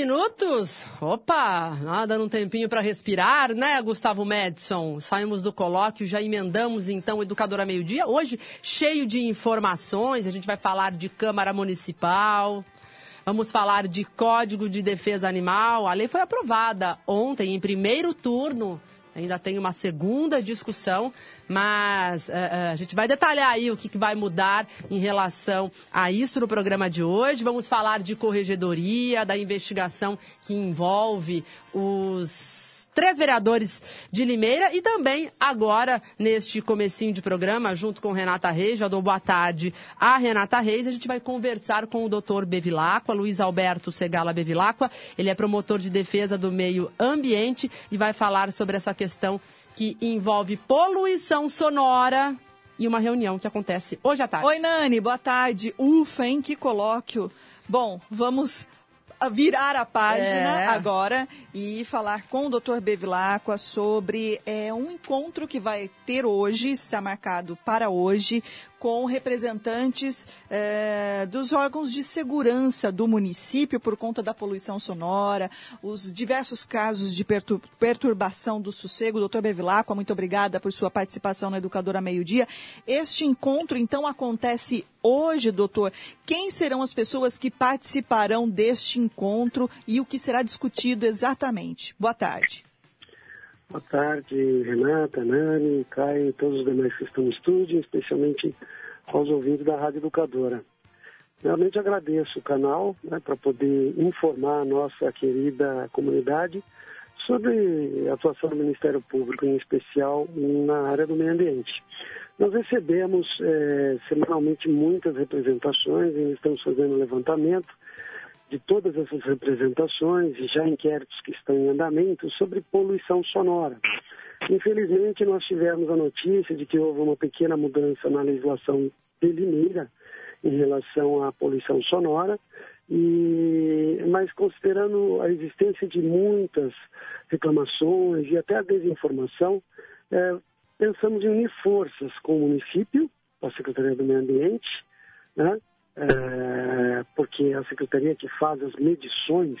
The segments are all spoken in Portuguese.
Minutos. Opa, dando um tempinho para respirar, né, Gustavo Madison? Saímos do colóquio, já emendamos então Educadora Meio Dia. Hoje, cheio de informações, a gente vai falar de Câmara Municipal, vamos falar de Código de Defesa Animal. A lei foi aprovada ontem, em primeiro turno. Ainda tem uma segunda discussão, mas uh, uh, a gente vai detalhar aí o que, que, vai mudar em relação a isso no programa de hoje. Vamos falar de corregedoria, da investigação que envolve os três vereadores de Limeira e também agora, neste comecinho de programa, junto com Renata Reis, já dou boa tarde a Renata Reis, a gente vai conversar com o doutor Bevilacqua, Luiz Alberto Segala Bevilacqua, ele é promotor de defesa do meio ambiente e vai falar sobre essa questão que envolve poluição sonora e uma reunião que acontece hoje à tarde. Oi, Nani, boa tarde. Ufa, hein? Que colóquio. Bom, vamos virar a página é. agora e falar com o Dr. Bevilacqua sobre é, um encontro que vai ter hoje, está marcado para hoje, com representantes é, dos órgãos de segurança do município por conta da poluição sonora, os diversos casos de pertur perturbação do sossego. Doutor Bevilacqua, muito obrigada por sua participação na Educadora Meio Dia. Este encontro, então, acontece hoje, doutor. Quem serão as pessoas que participarão deste encontro e o que será discutido exatamente? Boa tarde. Boa tarde, Renata, Nani, Caio e todos os demais que estão no estúdio, especialmente aos ouvintes da Rádio Educadora. Realmente agradeço o canal né, para poder informar a nossa querida comunidade sobre a atuação do Ministério Público, em especial na área do meio ambiente. Nós recebemos é, semanalmente muitas representações e estamos fazendo levantamento de todas essas representações e já inquéritos que estão em andamento sobre poluição sonora. Infelizmente, nós tivemos a notícia de que houve uma pequena mudança na legislação de Limeira em relação à poluição sonora, e, mas considerando a existência de muitas reclamações e até a desinformação, é, pensamos em unir forças com o município, a Secretaria do Meio Ambiente, né, é, porque é a secretaria que faz as medições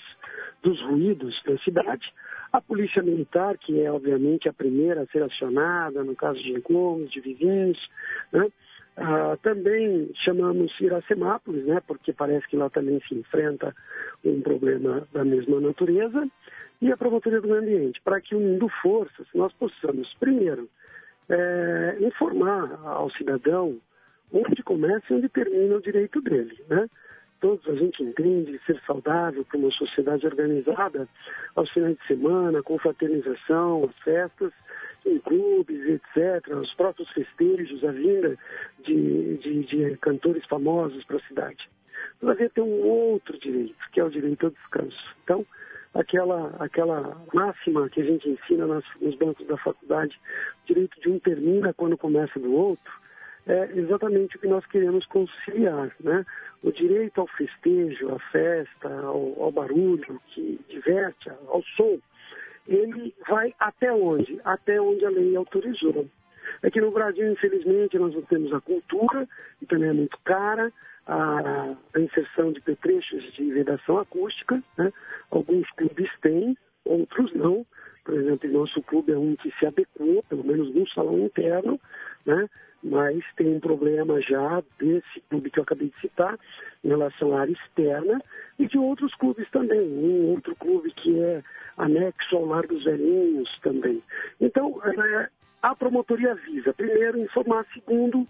dos ruídos da cidade, a Polícia Militar, que é obviamente a primeira a ser acionada no caso de incômodos, de vizinhos, né? Ah, também chamamos Iracemápolis, né, porque parece que lá também se enfrenta um problema da mesma natureza, e a Promotoria do Meio Ambiente, para que unindo forças nós possamos, primeiro, é, informar ao cidadão onde começa e onde termina o direito dele. Né? Todos a gente entende ser saudável para uma sociedade organizada aos finais de semana, com fraternização, as festas, em clubes, etc., os próprios festejos, a vinda de, de, de cantores famosos para a cidade. Todavia tem um outro direito, que é o direito ao descanso. Então, aquela, aquela máxima que a gente ensina nas, nos bancos da faculdade, o direito de um termina quando começa do outro, é exatamente o que nós queremos conciliar, né? O direito ao festejo, à festa, ao, ao barulho que diverte, ao som, ele vai até onde? Até onde a lei autorizou. Que no Brasil, infelizmente, nós não temos a cultura, e também é muito cara, a, a inserção de petrechos de vedação acústica. Né? Alguns clubes têm, outros não. Por exemplo, o nosso clube é um que se adequou, pelo menos no salão interno, né? mas tem um problema já desse clube que eu acabei de citar, em relação à área externa, e de outros clubes também. Um outro clube que é anexo ao Lar dos Velhinhos também. Então, é, a promotoria visa, primeiro, informar, segundo,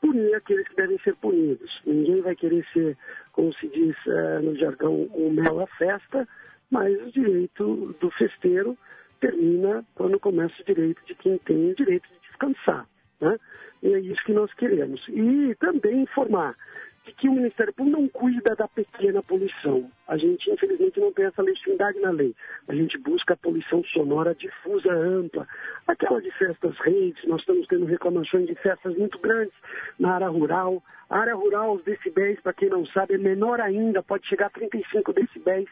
punir aqueles que devem ser punidos. Ninguém vai querer ser, como se diz é, no jargão, um mel à festa, mas o direito do festeiro termina quando começa o direito de quem tem o direito de descansar. Né? E é isso que nós queremos. E também informar de que o Ministério Público não cuida da pequena poluição. A gente, infelizmente, não tem essa legitimidade na lei. A gente busca a poluição sonora difusa, ampla. Aquela de festas redes, nós estamos tendo reclamações de festas muito grandes na área rural. A área rural, os decibéis, para quem não sabe, é menor ainda, pode chegar a 35 decibéis.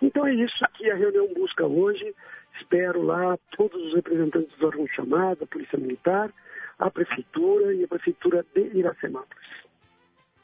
Então é isso que a reunião busca hoje. Espero lá todos os representantes dos órgãos chamados, a Polícia Militar, a Prefeitura e a Prefeitura de Iracemápolis.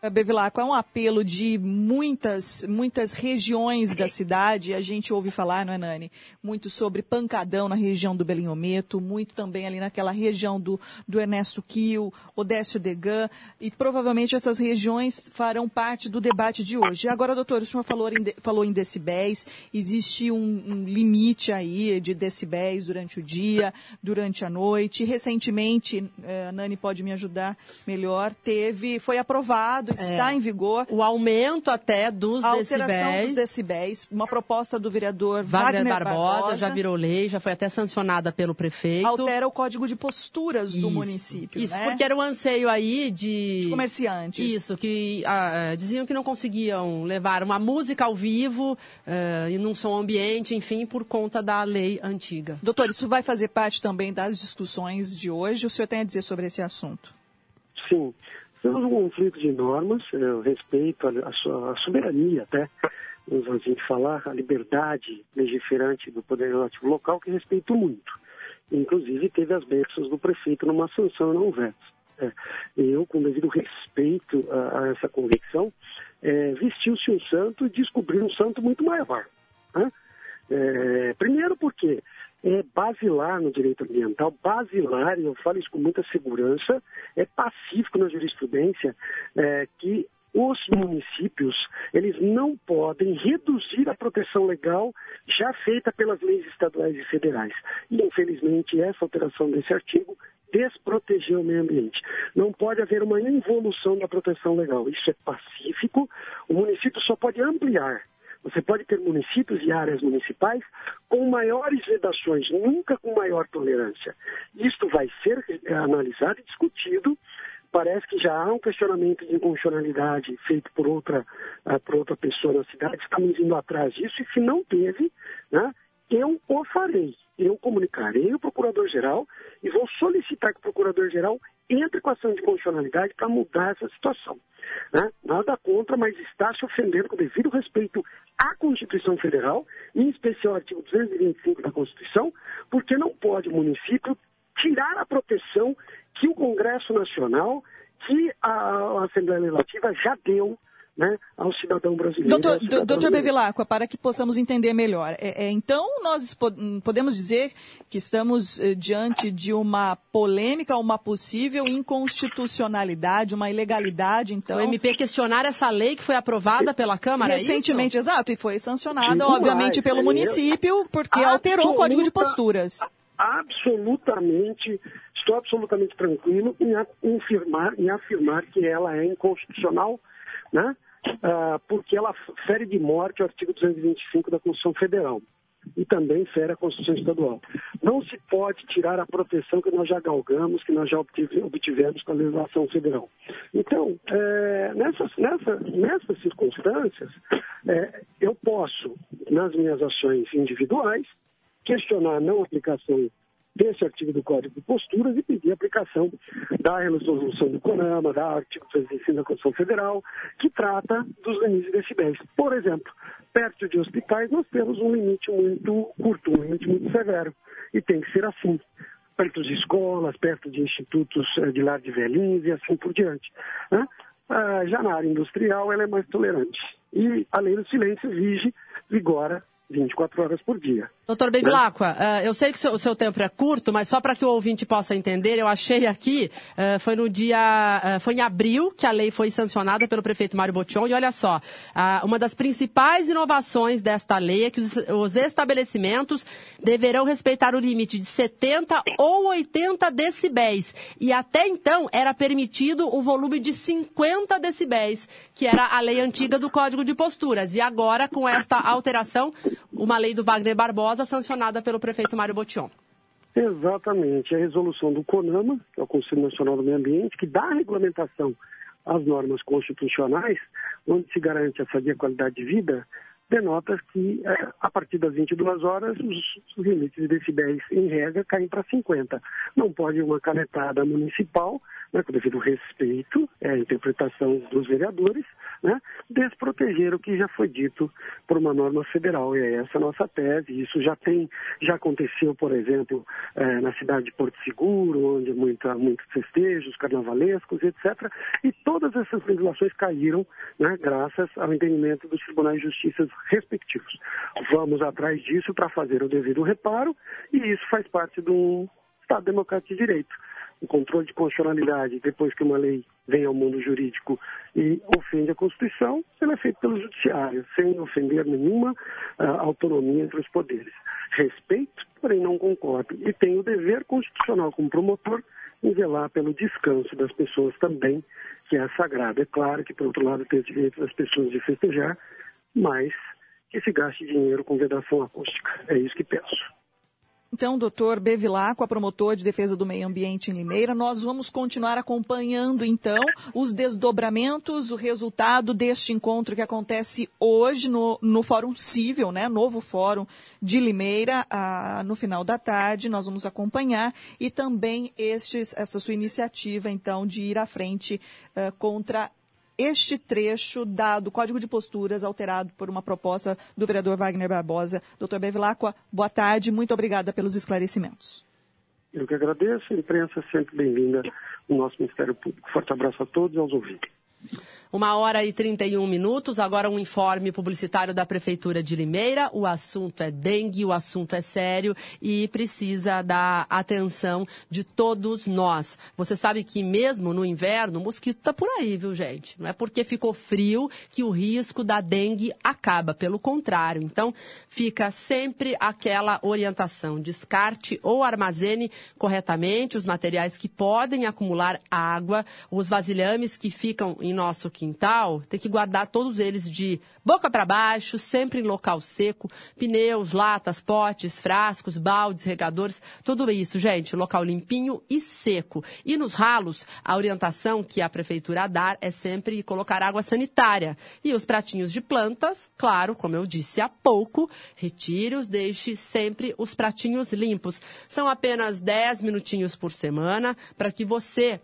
Bevilacqua, é um apelo de muitas, muitas regiões da cidade. A gente ouve falar, não é, Nani? Muito sobre pancadão na região do Belinhometo, muito também ali naquela região do, do Ernesto Kiel, Odécio Degan, e provavelmente essas regiões farão parte do debate de hoje. Agora, doutor, o senhor falou em, falou em decibéis, existe um, um limite aí de decibéis durante o dia, durante a noite. Recentemente, eh, a Nani pode me ajudar melhor, teve, foi aprovado está é. em vigor. O aumento até dos a alteração decibéis. dos decibéis. Uma proposta do vereador Wagner, Wagner Barbosa, Barbosa, já virou lei, já foi até sancionada pelo prefeito. Altera o código de posturas isso, do município. Isso, né? porque era um anseio aí de. De comerciantes. Isso, que ah, diziam que não conseguiam levar uma música ao vivo uh, e num som ambiente, enfim, por conta da lei antiga. Doutor, isso vai fazer parte também das discussões de hoje. O senhor tem a dizer sobre esse assunto? Sim. Temos um conflito de normas, eu respeito a, a, a soberania até, vamos assim falar, a liberdade legiferante do Poder Legislativo local, que respeito muito. Inclusive, teve as bênçãos do prefeito numa sanção não veto. É, eu, com devido respeito a, a essa convicção, é, vestiu-se um santo e descobriu um santo muito maior. Né? É, primeiro porque é basilar no direito ambiental, basilar, e eu falo isso com muita segurança, é pacífico na jurisprudência é, que os municípios eles não podem reduzir a proteção legal já feita pelas leis estaduais e federais. E, infelizmente, essa alteração desse artigo desprotegeu o meio ambiente. Não pode haver uma involução da proteção legal. Isso é pacífico. O município só pode ampliar você pode ter municípios e áreas municipais com maiores vedações, nunca com maior tolerância. Isto vai ser eh, analisado e discutido. Parece que já há um questionamento de inconstitucionalidade feito por outra, uh, por outra pessoa na cidade. Estamos indo atrás disso e se não teve, né, eu o farei. Eu comunicarei o procurador-geral e vou solicitar que o procurador-geral entre com ação de constitucionalidade para mudar essa situação. Né? Nada contra, mas está se ofendendo com devido respeito à Constituição Federal, em especial ao artigo 225 da Constituição, porque não pode o município tirar a proteção que o Congresso Nacional, que a Assembleia Legislativa já deu né, ao cidadão brasileiro. Doutor, cidadão doutor Bevilacqua, para que possamos entender melhor, é, é, então nós podemos dizer que estamos eh, diante de uma polêmica, uma possível inconstitucionalidade, uma ilegalidade, então... O MP questionar essa lei que foi aprovada pela Câmara, é Recentemente, é exato, e foi sancionada, obviamente, mais, pelo é município, porque alterou o Código de Posturas. Absolutamente, estou absolutamente tranquilo em afirmar, em afirmar que ela é inconstitucional, né? Uh, porque ela fere de morte o artigo 225 da Constituição Federal e também fere a Constituição Estadual. Não se pode tirar a proteção que nós já galgamos, que nós já obtivemos com a legislação federal. Então, é, nessas, nessa, nessas circunstâncias, é, eu posso, nas minhas ações individuais, questionar a não aplicação desse artigo do Código de Posturas e pedir a aplicação da resolução do CONAMA, da artigo 305 da Constituição Federal, que trata dos limites de decibéis. Por exemplo, perto de hospitais nós temos um limite muito curto, um limite muito severo, e tem que ser assim perto de escolas, perto de institutos eh, de lar de velhinhos e assim por diante. Né? Ah, já na área industrial ela é mais tolerante. E a lei do silêncio vige, vigora 24 horas por dia. Doutor Bevilacqua, né? uh, eu sei que o seu tempo é curto, mas só para que o ouvinte possa entender, eu achei aqui, uh, foi no dia, uh, foi em abril que a lei foi sancionada pelo prefeito Mário Botion, e olha só, uma das principais inovações desta lei é que os, os, estabelecimentos deverão respeitar o limite de 70 ou 80 decibéis, e até então era permitido o volume de 50 decibéis, que era a lei antiga do Código de Posturas, e agora com esta alteração uma lei do Wagner Barbosa sancionada pelo prefeito Mário Botion. Exatamente. A resolução do CONAMA, que é o Conselho Nacional do Meio Ambiente, que dá a regulamentação às normas constitucionais, onde se garante a sadia qualidade de vida, denota que é, a partir das 22 horas os limites de decibéis em regra caem para 50. Não pode uma canetada municipal, né, com devido respeito é a interpretação dos vereadores, né, desproteger o que já foi dito por uma norma federal. E é essa a nossa tese. Isso já tem, já aconteceu, por exemplo, é, na cidade de Porto Seguro, onde muita, muitos festejos carnavalescos, etc. E todas essas legislações caíram, né, graças ao entendimento dos tribunais de justiça respectivos. Vamos atrás disso para fazer o devido reparo e isso faz parte do Estado Democrático de Direito. O controle de constitucionalidade, depois que uma lei vem ao mundo jurídico e ofende a Constituição, ele é feito pelo Judiciário, sem ofender nenhuma uh, autonomia entre os poderes. Respeito, porém não concordo. E tem o dever constitucional como promotor em velar pelo descanso das pessoas também, que é sagrado. É claro que, por outro lado, tem o direito das pessoas de festejar, mas que se gaste dinheiro com vedação acústica. É isso que penso. Então, doutor Bevilacqua, promotor de defesa do meio ambiente em Limeira, nós vamos continuar acompanhando, então, os desdobramentos, o resultado deste encontro que acontece hoje no, no Fórum Cível, né, novo Fórum de Limeira, ah, no final da tarde, nós vamos acompanhar, e também estes, essa sua iniciativa, então, de ir à frente ah, contra este trecho da, do Código de Posturas alterado por uma proposta do vereador Wagner Barbosa. Doutor Bevilacqua, boa tarde, muito obrigada pelos esclarecimentos. Eu que agradeço, a imprensa é sempre bem-vinda no nosso Ministério Público. Forte abraço a todos e aos ouvintes. Uma hora e 31 minutos. Agora um informe publicitário da Prefeitura de Limeira. O assunto é dengue, o assunto é sério e precisa da atenção de todos nós. Você sabe que mesmo no inverno, o mosquito está por aí, viu, gente? Não é porque ficou frio que o risco da dengue acaba. Pelo contrário. Então, fica sempre aquela orientação. Descarte ou armazene corretamente os materiais que podem acumular água, os vasilhames que ficam nosso quintal, tem que guardar todos eles de boca para baixo, sempre em local seco, pneus, latas, potes, frascos, baldes, regadores, tudo isso, gente, local limpinho e seco. E nos ralos, a orientação que a prefeitura dá é sempre colocar água sanitária. E os pratinhos de plantas, claro, como eu disse há pouco, retire-os, deixe sempre os pratinhos limpos. São apenas 10 minutinhos por semana para que você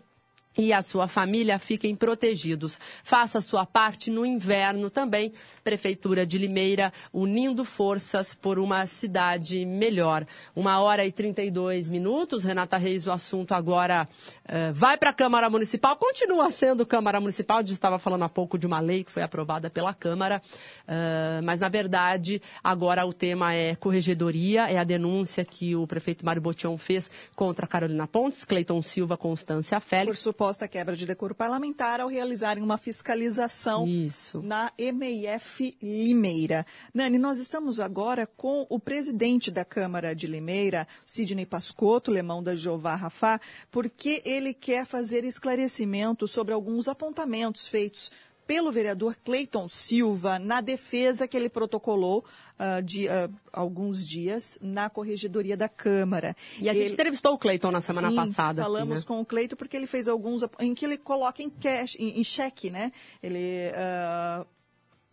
e a sua família fiquem protegidos. Faça sua parte no inverno também. Prefeitura de Limeira unindo forças por uma cidade melhor. Uma hora e 32 minutos. Renata Reis, o assunto agora uh, vai para a Câmara Municipal. Continua sendo Câmara Municipal. Gente estava falando há pouco de uma lei que foi aprovada pela Câmara. Uh, mas, na verdade, agora o tema é corregedoria. É a denúncia que o prefeito Mário Botion fez contra Carolina Pontes, Cleiton Silva, Constância Félix suposta quebra de decoro parlamentar ao realizarem uma fiscalização Isso. na MIF Limeira. Nani, nós estamos agora com o presidente da Câmara de Limeira, Sidney Pascotto, lemão da Jeová Rafá, porque ele quer fazer esclarecimento sobre alguns apontamentos feitos pelo vereador Cleiton Silva na defesa que ele protocolou uh, de uh, alguns dias na corregedoria da Câmara. E a ele... gente entrevistou o Cleiton na semana Sim, passada. falamos aqui, né? com o Cleiton porque ele fez alguns em que ele coloca em cash, em, em cheque, né? Ele uh,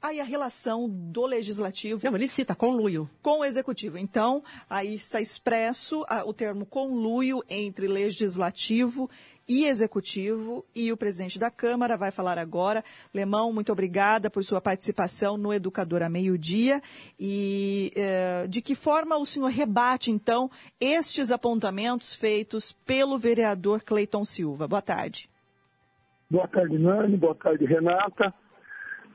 aí a relação do legislativo. Não, ele cita conluio. Com o executivo. Então, aí está expresso o termo conluio entre legislativo e executivo e o presidente da Câmara vai falar agora. Lemão, muito obrigada por sua participação no Educador a Meio-Dia. E eh, de que forma o senhor rebate, então, estes apontamentos feitos pelo vereador Cleiton Silva? Boa tarde. Boa tarde, Nani. Boa tarde, Renata.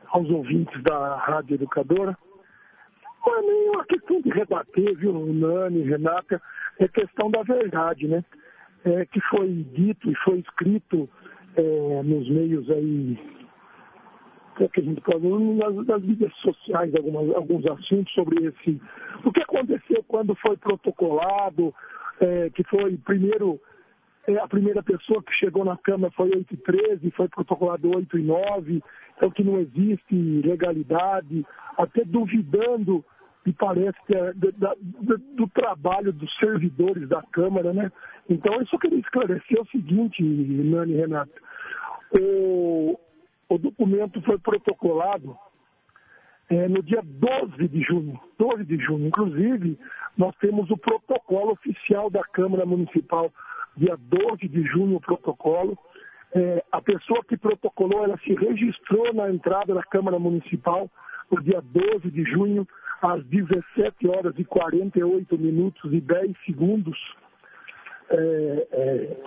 Aos ouvintes da Rádio Educadora. É nem uma questão de rebater, viu, Nani, Renata, é questão da verdade, né? É, que foi dito e foi escrito é, nos meios aí é que a gente pode nas, nas mídias sociais algumas, alguns assuntos sobre esse o que aconteceu quando foi protocolado é, que foi primeiro é, a primeira pessoa que chegou na Câmara foi 8 e 13, foi protocolado 8 e 9, então que não existe legalidade, até duvidando me parece que é do, do, trabalho dos servidores da Câmara, né? Então, eu só queria esclarecer o seguinte, Nani Renato. O, o documento foi protocolado é, no dia 12 de junho. 12 de junho. Inclusive, nós temos o protocolo oficial da Câmara Municipal, dia 12 de junho, o protocolo. É, a pessoa que protocolou, ela se registrou na entrada da Câmara Municipal no dia 12 de junho, às 17 horas e 48 minutos e 10 segundos. É, é,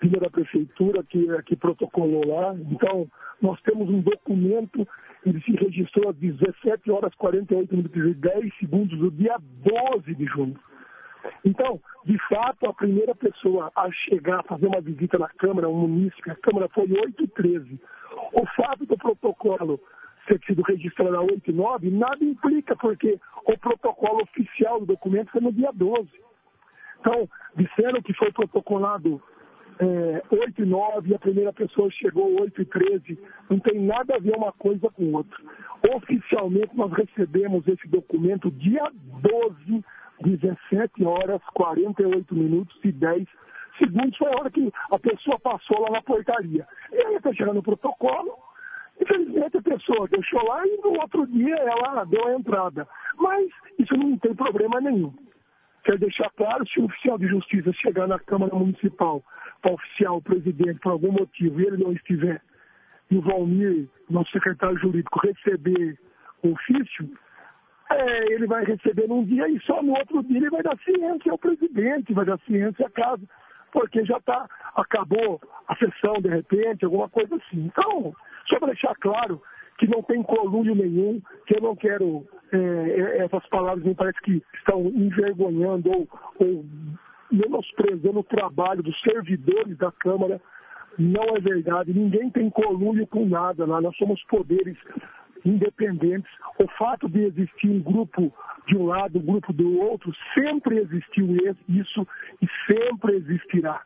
vinha da prefeitura que, que protocolou lá. Então, nós temos um documento, ele se registrou às 17 horas 48 minutos e 10 segundos do dia 12 de junho. Então, de fato, a primeira pessoa a chegar a fazer uma visita na Câmara, um munícipe, a Câmara foi 8 e 13. O fato do protocolo ter sido registrado a 8 e 9, nada implica, porque o protocolo oficial do documento foi no dia 12. Então, disseram que foi protocolado é, 8 e 9 e a primeira pessoa chegou 8 e 13. Não tem nada a ver uma coisa com outra. Oficialmente, nós recebemos esse documento dia 12, 17 horas, 48 minutos e 10 segundos. Foi a hora que a pessoa passou lá na portaria. E aí, está chegando o protocolo. Infelizmente, a pessoa deixou lá e no outro dia ela deu a entrada. Mas isso não tem problema nenhum. Quer deixar claro, se o oficial de justiça chegar na Câmara Municipal para oficiar o presidente por algum motivo e ele não estiver, e o Valmir, nosso secretário jurídico, receber o ofício, é, ele vai receber num dia e só no outro dia ele vai dar ciência ao presidente, vai dar ciência à casa, porque já tá, acabou a sessão de repente, alguma coisa assim. Então, só para deixar claro que não tem colúrio nenhum, que eu não quero, é, é, essas palavras me parece que estão envergonhando ou, ou menosprezando o trabalho dos servidores da Câmara. Não é verdade, ninguém tem colúrio com nada lá, nós somos poderes independentes. O fato de existir um grupo de um lado, um grupo do outro, sempre existiu isso e sempre existirá.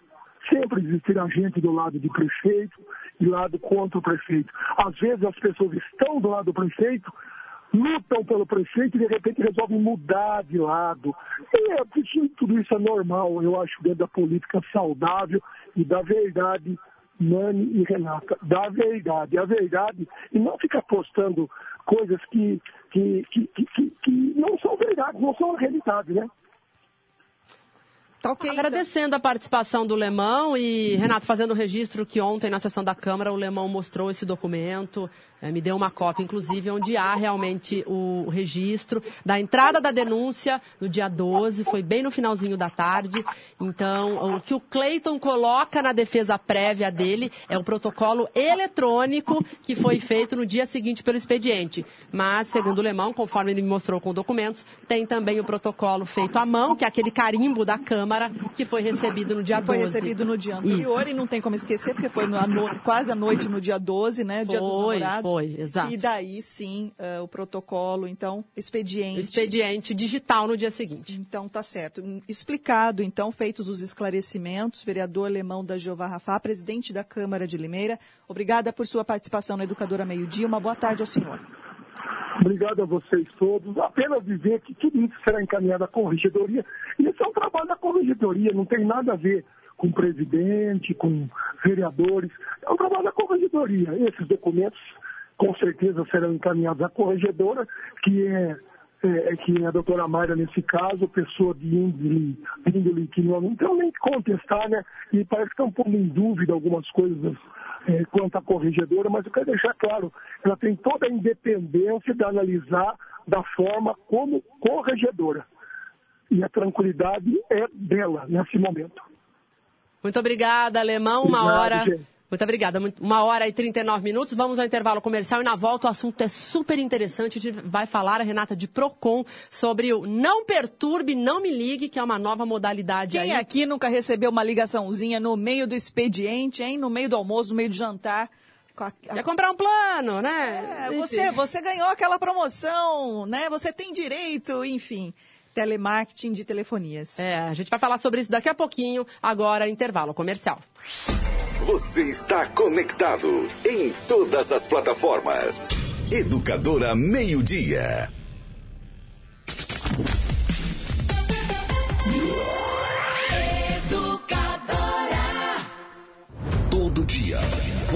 Sempre existirá gente do lado do prefeito e lado contra o prefeito. Às vezes as pessoas estão do lado do prefeito, lutam pelo prefeito e de repente resolvem mudar de lado. E é, tudo isso é normal, eu acho, dentro da política saudável e da verdade Nani e Renata, da verdade, a verdade, e não ficar postando coisas que, que, que, que, que não são verdade, não são realidade, né? Tá okay, então. Agradecendo então. a participação do Lemão e, Renato, fazendo o registro que ontem na sessão da Câmara o Lemão mostrou esse documento, é, me deu uma cópia, inclusive, onde há realmente o registro da entrada da denúncia no dia 12, foi bem no finalzinho da tarde. Então, o que o Cleiton coloca na defesa prévia dele é o protocolo eletrônico que foi feito no dia seguinte pelo expediente. Mas, segundo o Lemão, conforme ele me mostrou com documentos, tem também o protocolo feito à mão, que é aquele carimbo da Câmara, que foi recebido no dia foi 12. Foi recebido no dia anterior Isso. e não tem como esquecer, porque foi no, quase à noite no dia 12, né? Dia foi, dos namorados. Foi, exato. E daí sim uh, o protocolo, então, expediente. Expediente digital no dia seguinte. Então tá certo. Explicado, então, feitos os esclarecimentos, vereador Alemão da Jeová Rafá, presidente da Câmara de Limeira, obrigada por sua participação na Educadora Meio Dia. Uma boa tarde ao senhor. Obrigado a vocês todos. Apenas dizer que tudo isso será encaminhado à corregedoria. Isso é um trabalho da corregedoria, não tem nada a ver com presidente, com vereadores. É um trabalho da corregedoria. Esses documentos com certeza serão encaminhados à corregedora, que é, é, é, que a doutora Mayra nesse caso, pessoa de índole, índole que não, não tem nem que contestar, né? E parece que estão pondo em dúvida algumas coisas é, quanto à corregedora, mas eu quero deixar claro, ela tem toda a independência de analisar da forma como corregedora. E a tranquilidade é dela nesse momento. Muito obrigada, Alemão. Uma Obrigado, hora. Gente. Muito obrigada. Uma hora e 39 minutos. Vamos ao intervalo comercial e na volta o assunto é super interessante. A gente vai falar, a Renata, de PROCON, sobre o Não Perturbe, Não Me Ligue, que é uma nova modalidade Quem aí. aqui nunca recebeu uma ligaçãozinha no meio do expediente, hein? No meio do almoço, no meio do jantar? Quer comprar um plano, né? É, você, você ganhou aquela promoção, né? Você tem direito, enfim telemarketing de telefonias. É, a gente vai falar sobre isso daqui a pouquinho, agora intervalo comercial. Você está conectado em todas as plataformas. Educadora Meio Dia.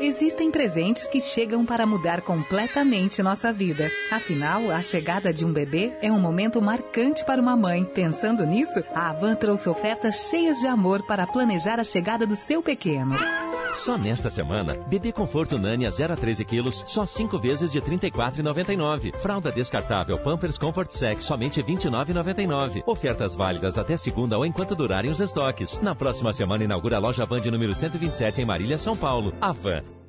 Existem presentes que chegam para mudar completamente nossa vida. Afinal, a chegada de um bebê é um momento marcante para uma mãe. Pensando nisso, a Avan trouxe ofertas cheias de amor para planejar a chegada do seu pequeno. Só nesta semana, bebê conforto Nani a 0 a 13 quilos, só 5 vezes de R$ 34,99. Fralda descartável Pampers Comfort Sex, somente R$ 29,99. Ofertas válidas até segunda ou enquanto durarem os estoques. Na próxima semana inaugura a loja Van de número 127 em Marília, São Paulo. A Van.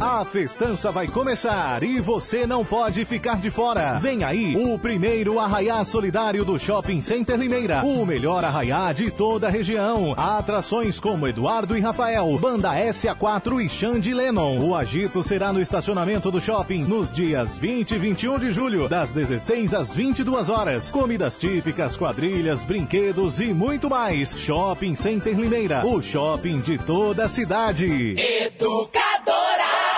A festança vai começar e você não pode ficar de fora. Vem aí o primeiro arraiá solidário do Shopping Center Limeira. O melhor arraiá de toda a região. Atrações como Eduardo e Rafael, Banda SA4 e Xande Lennon. O agito será no estacionamento do shopping nos dias 20 e 21 de julho, das 16 às 22 horas. Comidas típicas, quadrilhas, brinquedos e muito mais. Shopping Center Limeira, o shopping de toda a cidade. Educadora.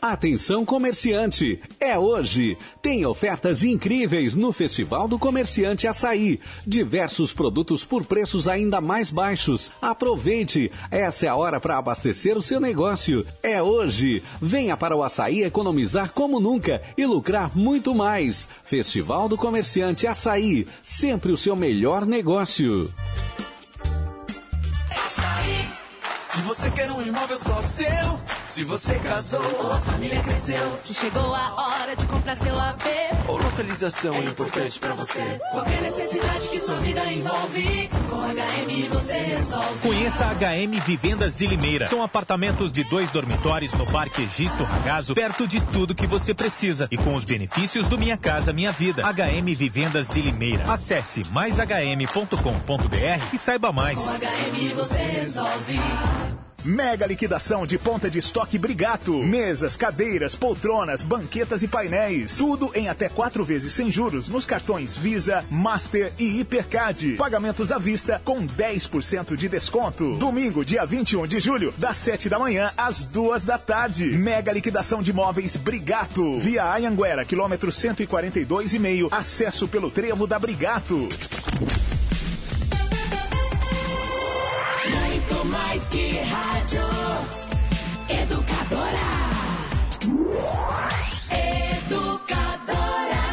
Atenção comerciante, é hoje. Tem ofertas incríveis no Festival do Comerciante Açaí. Diversos produtos por preços ainda mais baixos. Aproveite, essa é a hora para abastecer o seu negócio. É hoje. Venha para o Açaí economizar como nunca e lucrar muito mais. Festival do Comerciante Açaí, sempre o seu melhor negócio. Se você quer um imóvel só seu, se você casou ou a família cresceu, se chegou a hora de comprar seu AP, ou localização é importante pra você. Qualquer necessidade que sua vida envolve, com HM você resolve. Conheça a HM Vivendas de Limeira. São apartamentos de dois dormitórios no Parque Egisto Ragazo, perto de tudo que você precisa e com os benefícios do Minha Casa Minha Vida. HM Vivendas de Limeira. Acesse maishm.com.br e saiba mais. Com HM você resolve. Mega liquidação de ponta de estoque Brigato. Mesas, cadeiras, poltronas, banquetas e painéis. Tudo em até quatro vezes sem juros nos cartões Visa, Master e Hipercard. Pagamentos à vista com 10% de desconto. Domingo, dia 21 de julho, das 7 da manhã às duas da tarde. Mega liquidação de móveis Brigato. Via Anhanguera, quilômetro 142,5. Acesso pelo trevo da Brigato. Mais que rádio. Educadora. Educadora.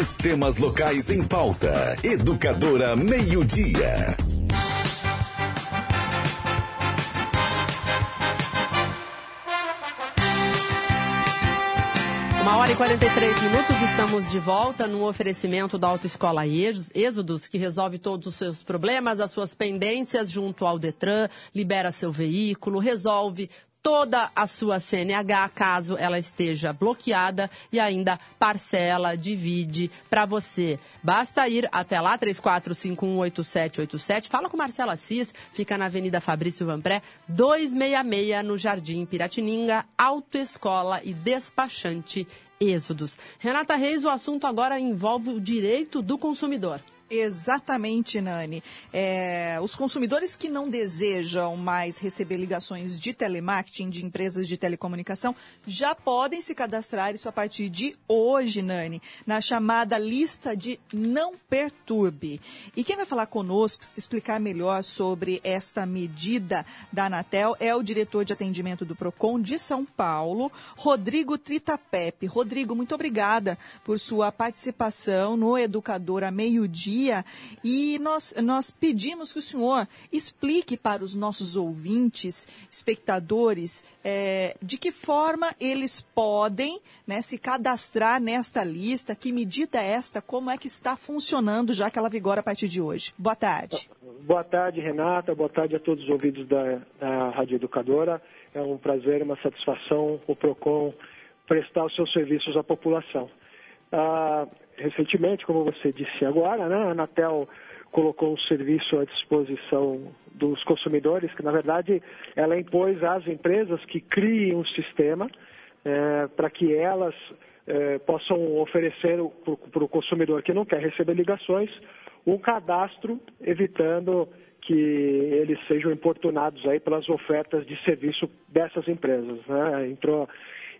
Os temas locais em pauta. Educadora meio-dia. Uma hora e 43 minutos, estamos de volta no oferecimento da Autoescola Êxodos, que resolve todos os seus problemas, as suas pendências junto ao Detran, libera seu veículo, resolve toda a sua CNH, caso ela esteja bloqueada, e ainda parcela, divide para você. Basta ir até lá, 34518787. Fala com Marcela Assis, fica na Avenida Fabrício Vanpré, 266, no Jardim Piratininga, Autoescola e Despachante Êxodos. Renata Reis, o assunto agora envolve o direito do consumidor. Exatamente, Nani. É, os consumidores que não desejam mais receber ligações de telemarketing de empresas de telecomunicação já podem se cadastrar, isso a partir de hoje, Nani, na chamada lista de Não Perturbe. E quem vai falar conosco, explicar melhor sobre esta medida da Anatel é o diretor de atendimento do PROCON de São Paulo, Rodrigo Tritapep. Rodrigo, muito obrigada por sua participação no Educador a Meio-Dia dia e nós, nós pedimos que o senhor explique para os nossos ouvintes, espectadores, é, de que forma eles podem né, se cadastrar nesta lista, que medida é esta, como é que está funcionando, já que ela vigora a partir de hoje. Boa tarde. Boa tarde, Renata. Boa tarde a todos os ouvidos da, da Rádio Educadora. É um prazer, uma satisfação o PROCON prestar os seus serviços à população. Ah, recentemente, como você disse agora, né, a Anatel colocou um serviço à disposição dos consumidores, que na verdade ela impôs às empresas que criem um sistema é, para que elas é, possam oferecer para o consumidor que não quer receber ligações um cadastro, evitando que eles sejam importunados aí pelas ofertas de serviço dessas empresas. Né? Entrou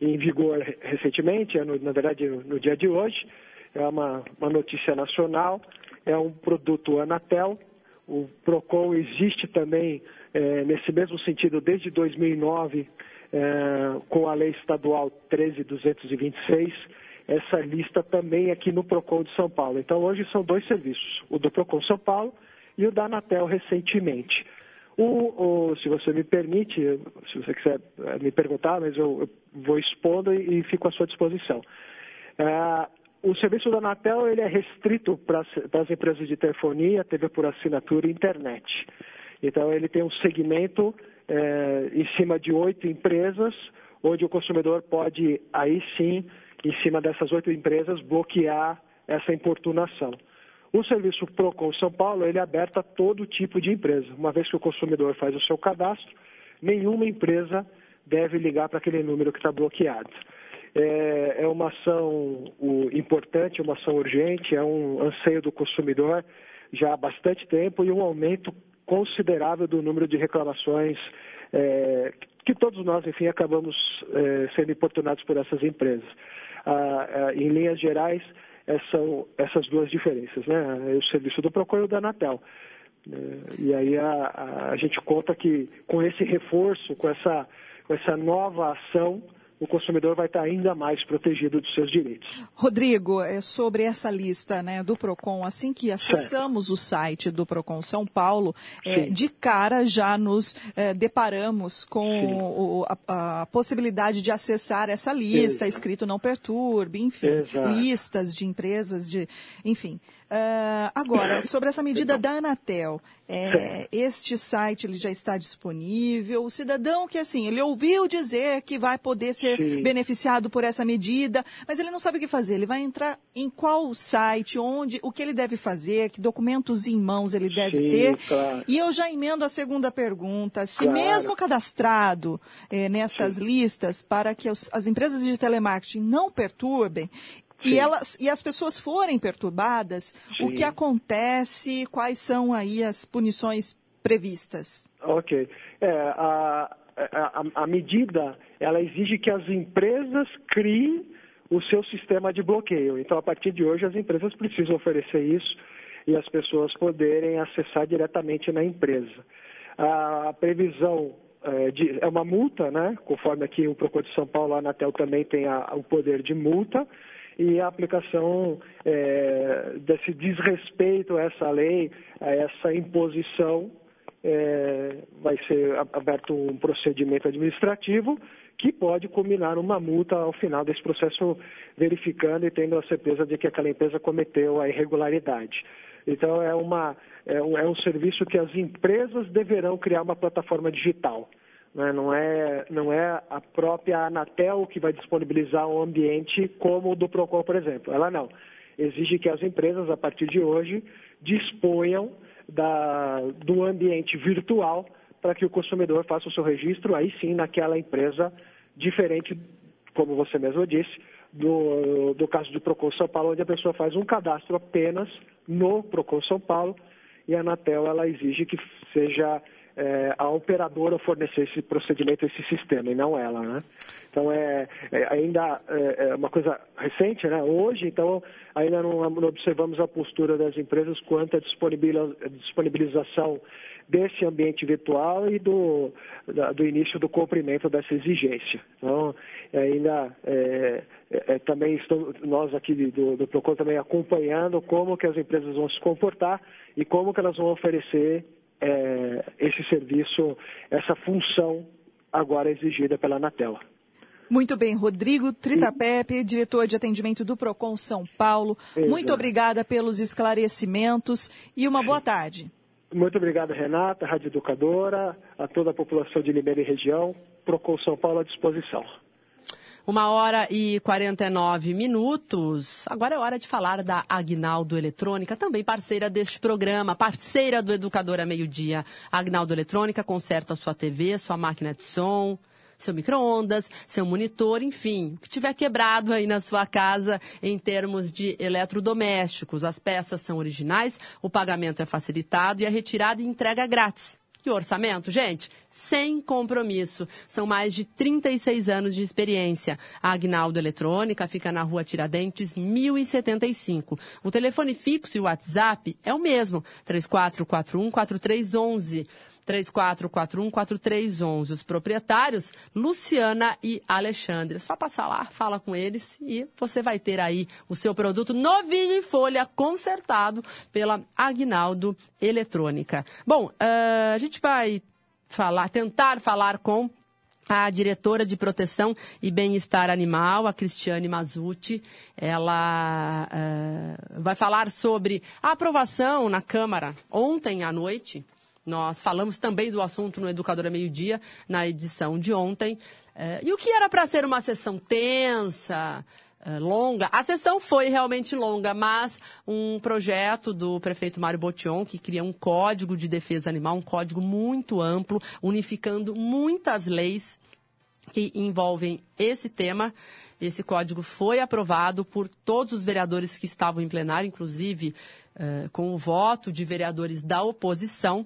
em vigor recentemente, na verdade no dia de hoje, é uma, uma notícia nacional, é um produto Anatel. O PROCON existe também é, nesse mesmo sentido desde 2009, é, com a lei estadual 13226, essa lista também aqui no PROCON de São Paulo. Então hoje são dois serviços, o do PROCON São Paulo e o da Anatel recentemente. O, o, se você me permite, se você quiser é, me perguntar, mas eu, eu vou expondo e, e, fico à sua disposição. É, o serviço da Anatel ele é restrito para as empresas de telefonia, TV por assinatura e internet. Então ele tem um segmento é, em cima de oito empresas, onde o consumidor pode aí sim, em cima dessas oito empresas, bloquear essa importunação. O serviço Procon São Paulo ele é aberto a todo tipo de empresa. Uma vez que o consumidor faz o seu cadastro, nenhuma empresa deve ligar para aquele número que está bloqueado. É, é uma ação importante, uma ação urgente, é um anseio do consumidor já há bastante tempo e um aumento considerável do número de reclamações é, que todos nós, enfim, acabamos é, sendo importunados por essas empresas. Ah, ah, em linhas gerais, é, são essas duas diferenças, né? O serviço do Procon e o da Anatel. É, e aí a, a, gente conta que com esse reforço, com essa, com essa nova ação, o consumidor vai estar ainda mais protegido dos seus direitos. Rodrigo, é sobre essa lista né, do PROCON, assim que acessamos certo. o site do PROCON São Paulo, é, de cara já nos é, deparamos com o, a, a, possibilidade de acessar essa lista, Exato. escrito não perturbe, enfim, Exato. listas de empresas, de, enfim. Uh, agora, sobre essa medida da Anatel, é, este site ele já está disponível. O cidadão que assim, ele ouviu dizer que vai poder ser Sim. beneficiado por essa medida, mas ele não sabe o que fazer. Ele vai entrar em qual site, onde, o que ele deve fazer, que documentos em mãos ele deve Sim, ter. Claro. E eu já emendo a segunda pergunta: se claro. mesmo cadastrado é, nestas Sim. listas para que os, as empresas de telemarketing não perturbem, e, elas, e as pessoas forem perturbadas, Sim. o que acontece, quais são aí as punições previstas? Ok. É, a, a, a medida, ela exige que as empresas criem o seu sistema de bloqueio. Então, a partir de hoje, as empresas precisam oferecer isso e as pessoas poderem acessar diretamente na empresa. A previsão é, de, é uma multa, né? Conforme aqui o Procon de São Paulo, a Anatel também tem a, o poder de multa e a aplicação é, desse desrespeito a essa lei, a essa imposição, é, vai ser aberto um procedimento administrativo que pode culminar uma multa ao final desse processo, verificando e tendo a certeza de que aquela empresa cometeu a irregularidade. Então, é, uma, é, um, é um serviço que as empresas deverão criar uma plataforma digital. Né? Não, é, não é a própria Anatel que vai disponibilizar um ambiente como o do Procon, por exemplo. Ela não. Exige que as empresas, a partir de hoje, disponham da, do ambiente virtual para que o consumidor faça o seu registro, aí sim, naquela empresa, diferente, como você mesmo disse, do, do caso do Procon São Paulo, onde a pessoa faz um cadastro apenas no Procon São Paulo e a Anatel ela exige que seja é, a operadora fornecer esse procedimento, esse sistema, e não ela, né? Então, é, é ainda é, é, uma coisa recente, né? Hoje, então, ainda não, não observamos a postura das empresas quanto à disponibilização desse ambiente virtual e do, da, do início do cumprimento dessa exigência. Então, ainda é, é, é, também estamos, nós aqui do, do Procon também acompanhando como que as empresas vão se comportar e como que elas vão oferecer é, esse serviço, essa função agora exigida pela Anatel. Muito bem, Rodrigo Tritapepe, diretor de atendimento do Procon São Paulo. Exato. Muito obrigada pelos esclarecimentos e uma boa tarde. Muito obrigado, Renata, Rádio Educadora, a toda a população de Limeira e região. Procon São Paulo à disposição. Uma hora e 49 minutos. Agora é hora de falar da Agnaldo Eletrônica, também parceira deste programa, parceira do Educadora Meio Dia. Agnaldo Eletrônica conserta sua TV, sua máquina de som, seu micro-ondas, seu monitor, enfim, o que tiver quebrado aí na sua casa em termos de eletrodomésticos. As peças são originais, o pagamento é facilitado e a retirada e entrega grátis. E orçamento, gente, sem compromisso. São mais de 36 anos de experiência. A Agnaldo Eletrônica fica na rua Tiradentes, 1075. O telefone fixo e o WhatsApp é o mesmo, 3441 4311. 3441-4311. Os proprietários, Luciana e Alexandre. Só passar lá, fala com eles e você vai ter aí o seu produto novinho em folha, consertado pela Agnaldo Eletrônica. Bom, uh, a gente vai falar, tentar falar com a diretora de proteção e bem-estar animal, a Cristiane Mazuti. Ela uh, vai falar sobre a aprovação na Câmara ontem à noite nós falamos também do assunto no Educadora Meio Dia, na edição de ontem. É, e o que era para ser uma sessão tensa, longa. A sessão foi realmente longa, mas um projeto do prefeito Mário Botion, que cria um código de defesa animal, um código muito amplo, unificando muitas leis que envolvem esse tema. Esse código foi aprovado por todos os vereadores que estavam em plenário, inclusive eh, com o voto de vereadores da oposição.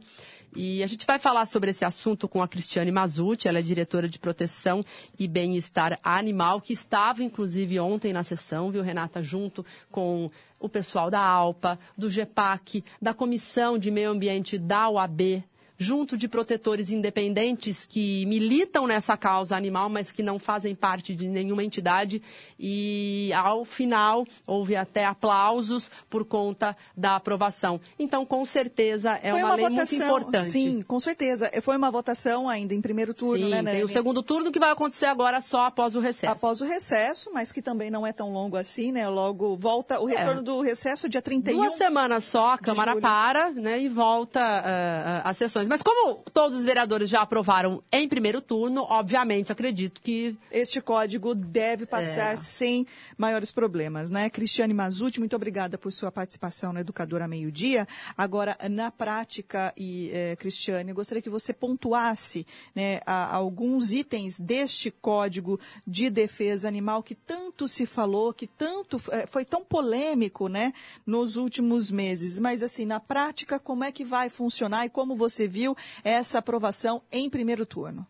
E a gente vai falar sobre esse assunto com a Cristiane Mazuti, ela é diretora de proteção e bem-estar animal, que estava inclusive ontem na sessão, viu, Renata, junto com o pessoal da ALPA, do GEPAC, da Comissão de Meio Ambiente da OAB junto de protetores independentes que militam nessa causa animal, mas que não fazem parte de nenhuma entidade. E, ao final, houve até aplausos por conta da aprovação. Então, com certeza, é uma, uma lei votação, muito importante. Sim, com certeza. Foi uma votação ainda em primeiro turno, Sim, né, Nani? tem o segundo turno que vai acontecer agora só após o recesso. Após o recesso, mas que também não é tão longo assim, né? Logo volta o É. retorno do recesso dia 31. Duas semanas só, a Câmara para né, e volta às sessões. Mas como todos os vereadores já aprovaram em primeiro turno, obviamente acredito que Este código deve passar É. sem maiores problemas, né? Cristiane Mazuti, muito obrigada por sua participação no Educadora Meio Dia. Agora, na prática, e eh, Cristiane, eu gostaria que você pontuasse né, a- alguns itens deste código de defesa animal que tanto se falou, que tanto eh, foi tão polêmico, né, nos últimos meses. Mas assim, na prática, como é que vai funcionar e como você viu essa aprovação em primeiro turno?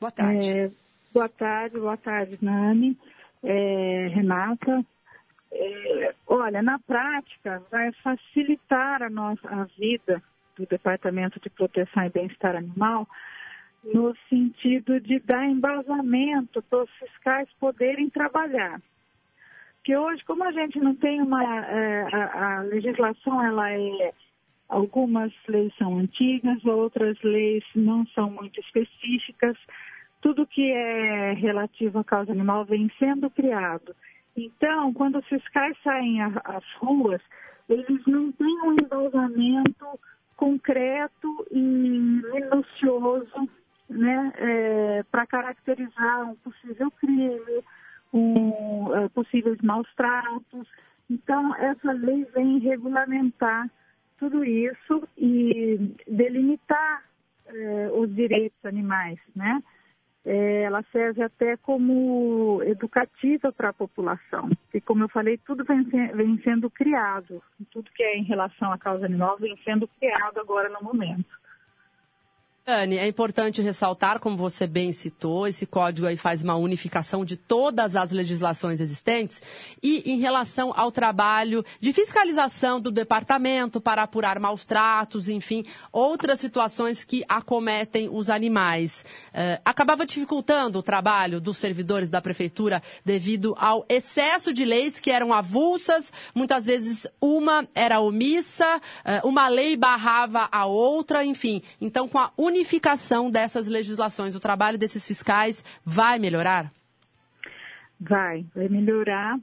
Boa tarde. É, boa tarde, boa tarde, Nani, é, Renata. É, olha, na prática, vai facilitar a nossa a vida do Departamento de Proteção e Bem-Estar Animal no sentido de dar embasamento para os fiscais poderem trabalhar. Porque hoje, como a gente não tem uma. é, a, a legislação, ela é. Algumas leis são antigas, outras leis não são muito específicas. Tudo que é relativo à causa animal vem sendo criado. Então, quando os fiscais saem às ruas, eles não têm um embasamento concreto e minucioso né, para caracterizar um possível crime, um, eh, possíveis maus tratos. Então, essa lei vem regulamentar tudo isso e delimitar eh, os direitos animais, né? Eh, ela serve até como educativa para a população. E como eu falei, tudo vem, vem sendo criado, tudo que é em relação à causa animal vem sendo criado agora no momento. Anne, é importante ressaltar, como você bem citou, esse código aí faz uma unificação de todas as legislações existentes e em relação ao trabalho de fiscalização do departamento para apurar maus tratos, enfim, outras situações que acometem os animais. Eh, acabava dificultando o trabalho dos servidores da prefeitura devido ao excesso de leis que eram avulsas, muitas vezes uma era omissa, eh, uma lei barrava a outra, enfim. Então, com a unificação dessas legislações, o trabalho desses fiscais vai melhorar? Vai, vai melhorar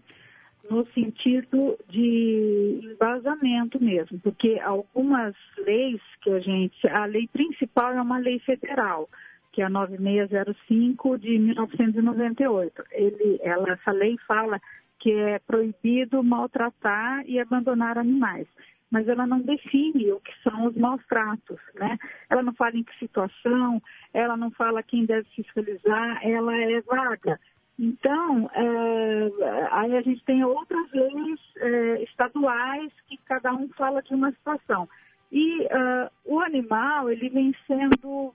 no sentido de embasamento mesmo, porque algumas leis que a gente, a lei principal é uma lei federal, que é a 9605 de 1998. Ele, ela, essa lei fala que é proibido maltratar e abandonar animais mas ela não define o que são os maus tratos, né? Ela não fala em que situação, ela não fala quem deve fiscalizar, ela é vaga. Então, é, aí a gente tem outras leis é, estaduais que cada um fala de uma situação. E uh, o animal, ele vem sendo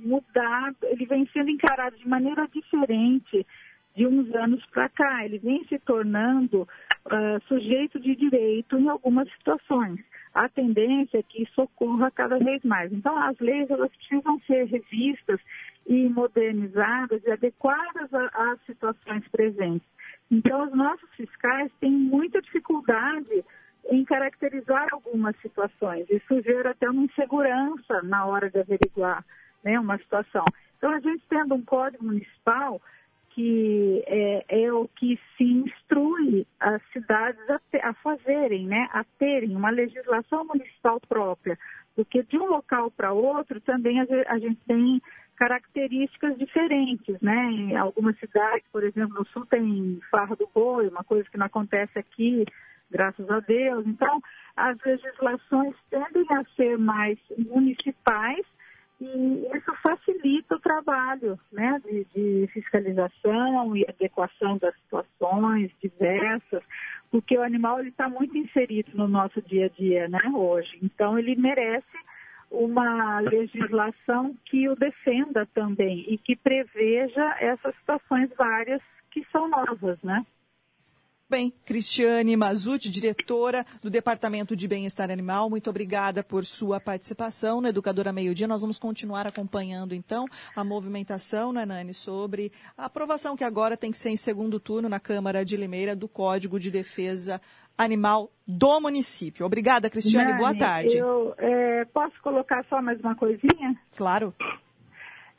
mudado, ele vem sendo encarado de maneira diferente de uns anos para cá. Ele vem se tornando uh, sujeito de direito em algumas situações. A tendência é que isso ocorra cada vez mais. Então, as leis elas precisam ser revistas e modernizadas e adequadas às situações presentes. Então, os nossos fiscais têm muita dificuldade em caracterizar algumas situações. Isso gera até uma insegurança na hora de averiguar né, uma situação. Então, a gente tendo um código municipal que é, é, o que se instrui as cidades a, a, fazerem, né, a terem uma legislação municipal própria, porque de um local para outro também a, a, gente tem características diferentes, né? Em algumas cidades, por exemplo, no sul tem farra do boi, uma coisa que não acontece aqui, graças a Deus. Então, as legislações tendem a ser mais municipais e isso facilita o trabalho né, de, de, fiscalização e adequação das situações diversas, porque o animal está muito inserido no nosso dia a dia né, hoje. Então, ele merece uma legislação que o defenda também e que preveja essas situações várias que são novas, né? Bem, Cristiane Mazuti, diretora do Departamento de Bem-Estar Animal, muito obrigada por sua participação no Educadora Meio Dia. Nós vamos continuar acompanhando, então, a movimentação, né, Nani, sobre a aprovação que agora tem que ser em segundo turno na Câmara de Limeira do Código de Defesa Animal do município. Obrigada, Cristiane. Nani, boa tarde. Eu é, posso colocar só mais uma coisinha? Claro.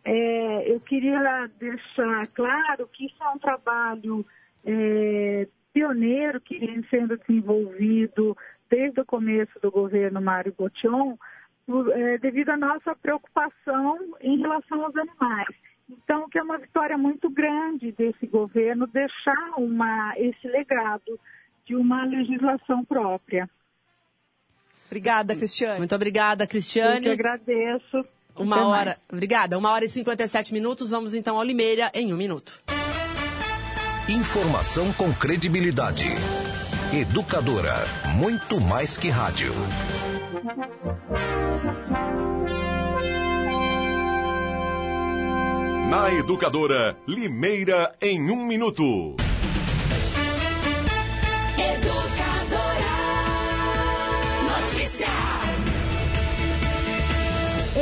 É, eu queria deixar claro que isso é um trabalho é, pioneiro que vem sendo desenvolvido desde o começo do governo Mário Botion, é, devido à nossa preocupação em relação aos animais. Então, que é uma vitória muito grande desse governo deixar uma, esse legado de uma legislação própria. Obrigada, Cristiane. Muito obrigada, Cristiane. Eu que agradeço. Uma Até hora. Mais. Obrigada. Uma hora e 57 minutos. Vamos então ao Limeira em um minuto. Informação com credibilidade. Educadora, muito mais que rádio. Na Educadora, Limeira em um minuto. Educadora.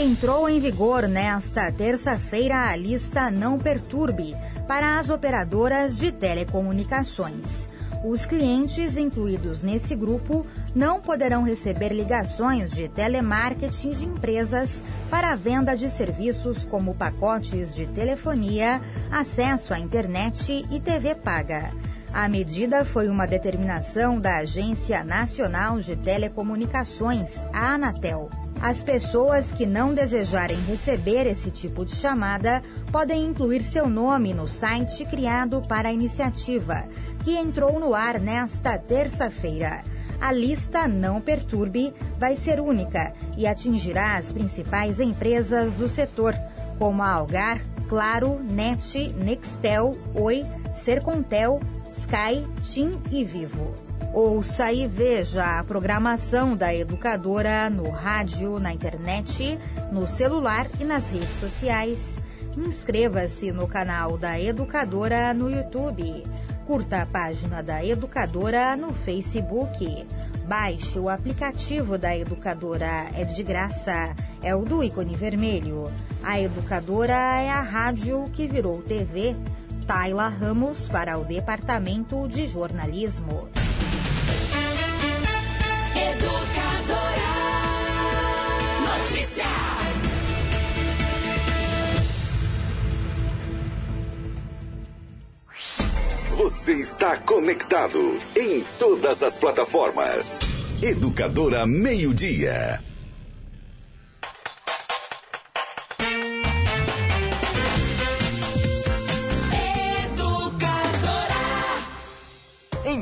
Entrou em vigor nesta terça-feira a lista Não Perturbe para as operadoras de telecomunicações. Os clientes incluídos nesse grupo não poderão receber ligações de telemarketing de empresas para a venda de serviços como pacotes de telefonia, acesso à internet e TV paga. A medida foi uma determinação da Agência Nacional de Telecomunicações, a Anatel. As pessoas que não desejarem receber esse tipo de chamada podem incluir seu nome no site criado para a iniciativa, que entrou no ar nesta terça-feira. A lista Não Perturbe vai ser única e atingirá as principais empresas do setor, como a Algar, Claro, NET, Nextel, Oi, Sercontel, Sky, TIM e Vivo. Ouça e veja a programação da educadora no rádio, na internet, no celular e nas redes sociais. Inscreva-se no canal da Educadora no YouTube. Curta a página da Educadora no Facebook. Baixe o aplicativo da Educadora, é de graça. É o do ícone vermelho. A Educadora é a rádio que virou TV. Tayla Ramos para o Departamento de Jornalismo. Educadora. Notícia. Você está conectado em todas as plataformas. Educadora Meio Dia.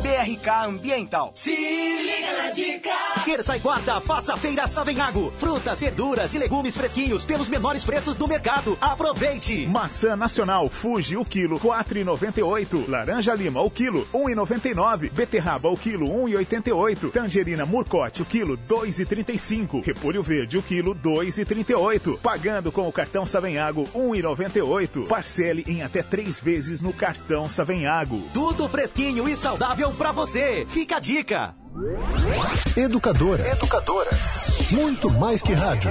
BRK Ambiental. Se liga na dica! Terça e quarta, faça feira Savenhago. Frutas, verduras e legumes fresquinhos pelos menores preços do mercado. Aproveite! Maçã nacional Fuji o quilo 4,98. Laranja lima o quilo 1,99. Beterraba o quilo 1,88. Tangerina Murcote o quilo 2,35. Repolho verde o quilo 2,38. Pagando com o cartão Savenhago 1,98. Parcele em até três vezes no cartão Savenhago. Tudo fresquinho e saudável para você. Fica a dica. Educadora. Educadora. Muito mais que rádio.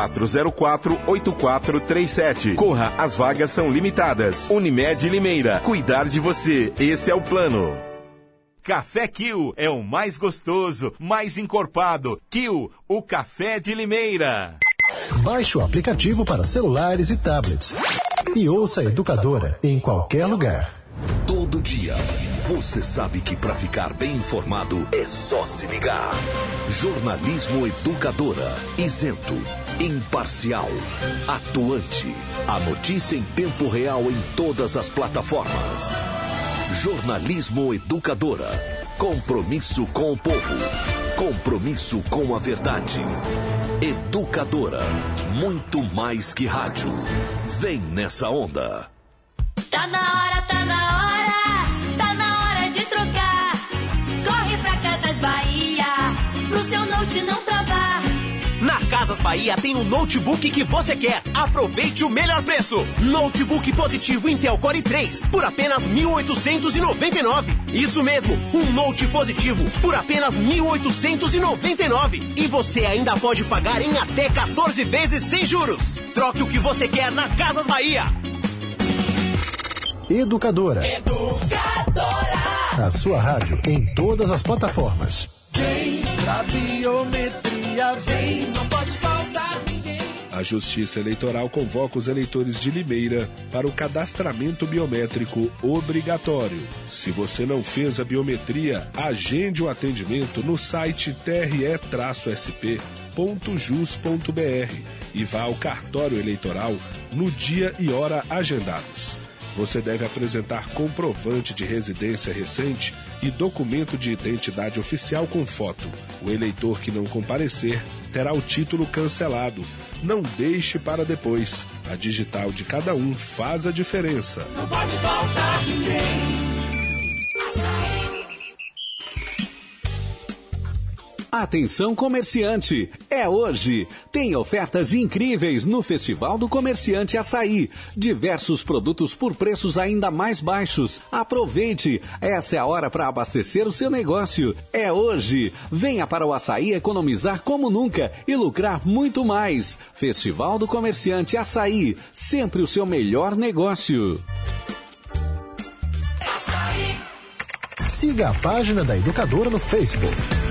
3404-8437. Corra, as vagas são limitadas. Unimed Limeira. Cuidar de você. Esse é o plano. Café Kill é o mais gostoso, mais encorpado. Kill, o café de Limeira. Baixe o aplicativo para celulares e tablets. E ouça a educadora em qualquer lugar. Todo dia, você sabe que para ficar bem informado é só se ligar. Jornalismo Educadora, isento Imparcial, atuante. A notícia em tempo real em todas as plataformas. Jornalismo Educadora. Compromisso com o povo. Compromisso com a verdade. Educadora. Muito mais que rádio. Vem nessa onda. Tá na hora, tá na hora. Tá na hora de trocar. Corre pra Casas Bahia. Pro seu note não travar. Casas Bahia tem o notebook que você quer. Aproveite o melhor preço. Notebook positivo Intel Core 3 por apenas 1.899. Isso mesmo, um Note positivo por apenas 1.899. E você ainda pode pagar em até 14 vezes sem juros. Troque o que você quer na Casas Bahia. Educadora. Educadora. A sua rádio em todas as plataformas. Vem da biometria, vem, não pode faltar ninguém. A Justiça Eleitoral convoca os eleitores de Limeira para o cadastramento biométrico obrigatório. Se você não fez a biometria, agende o atendimento no site tre-sp.jus.br e vá ao cartório eleitoral no dia e hora agendados. Você deve apresentar comprovante de residência recente e documento de identidade oficial com foto. O eleitor que não comparecer terá o título cancelado. Não deixe para depois. A digital de cada um faz a diferença. Não pode faltar ninguém. Atenção comerciante, é hoje. Tem ofertas incríveis no Festival do Comerciante Açaí. Diversos produtos por preços ainda mais baixos. Aproveite, essa é a hora para abastecer o seu negócio. É hoje. Venha para o Açaí economizar como nunca e lucrar muito mais. Festival do Comerciante Açaí, sempre o seu melhor negócio. Siga a página da Educadora no Facebook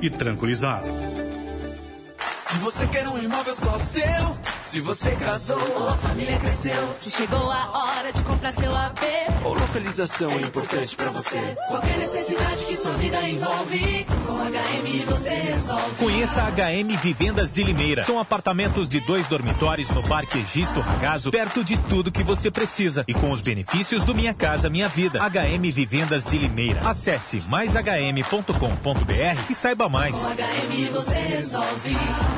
e tranquilizar. Se você quer um imóvel só seu, se você casou ou a família cresceu, Se chegou a hora de comprar seu AP, ou localização é importante pra você. Qualquer necessidade que sua vida envolve, com HM você resolve. Conheça a HM Vivendas de Limeira. São apartamentos de dois dormitórios no Parque Egisto Ragazo, perto de tudo que você precisa e com os benefícios do Minha Casa Minha Vida. HM Vivendas de Limeira. Acesse maishm.com.br e saiba mais. Com HM você resolve.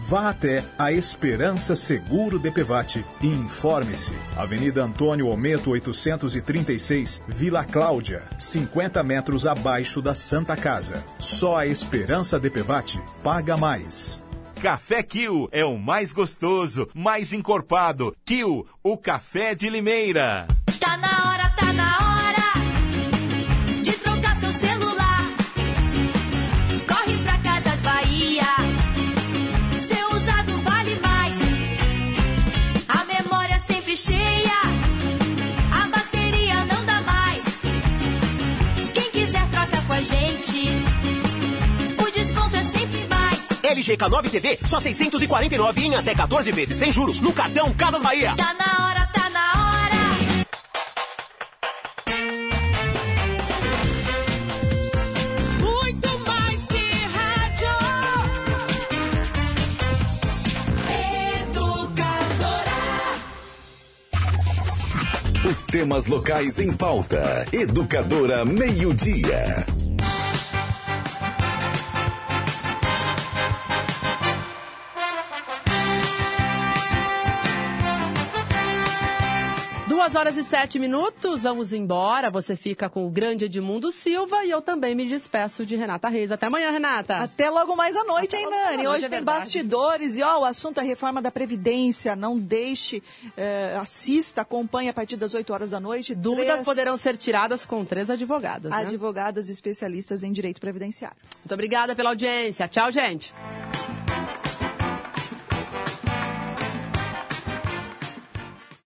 Vá até a Esperança Seguro DPVAT e informe-se. Avenida Antônio Ometo 836, Vila Cláudia, 50 metros abaixo da Santa Casa. Só a Esperança DPVAT paga mais. Café Kill é o mais gostoso, mais encorpado. Kill, o café de Limeira. O desconto é sempre mais. LG K9 TV, só 649 em até 14 vezes sem juros no cartão Casas Bahia. Tá na hora, tá na hora. Muito mais que rádio. Educadora. Os temas locais em pauta. Educadora Meio Dia. Duas horas e sete minutos, vamos embora. Você fica com o grande Edmundo Silva e eu também me despeço de Renata Reis. Até amanhã, Renata. Até logo mais à noite, hein, mais à Nani? Hoje é tem verdade. bastidores e ó, o assunto é a reforma da Previdência. Não deixe, eh, assista, acompanhe a partir das 8 horas da noite. Dúvidas Três poderão ser tiradas com três advogadas. né? Advogadas especialistas em direito previdenciário. Muito obrigada pela audiência. Tchau, gente.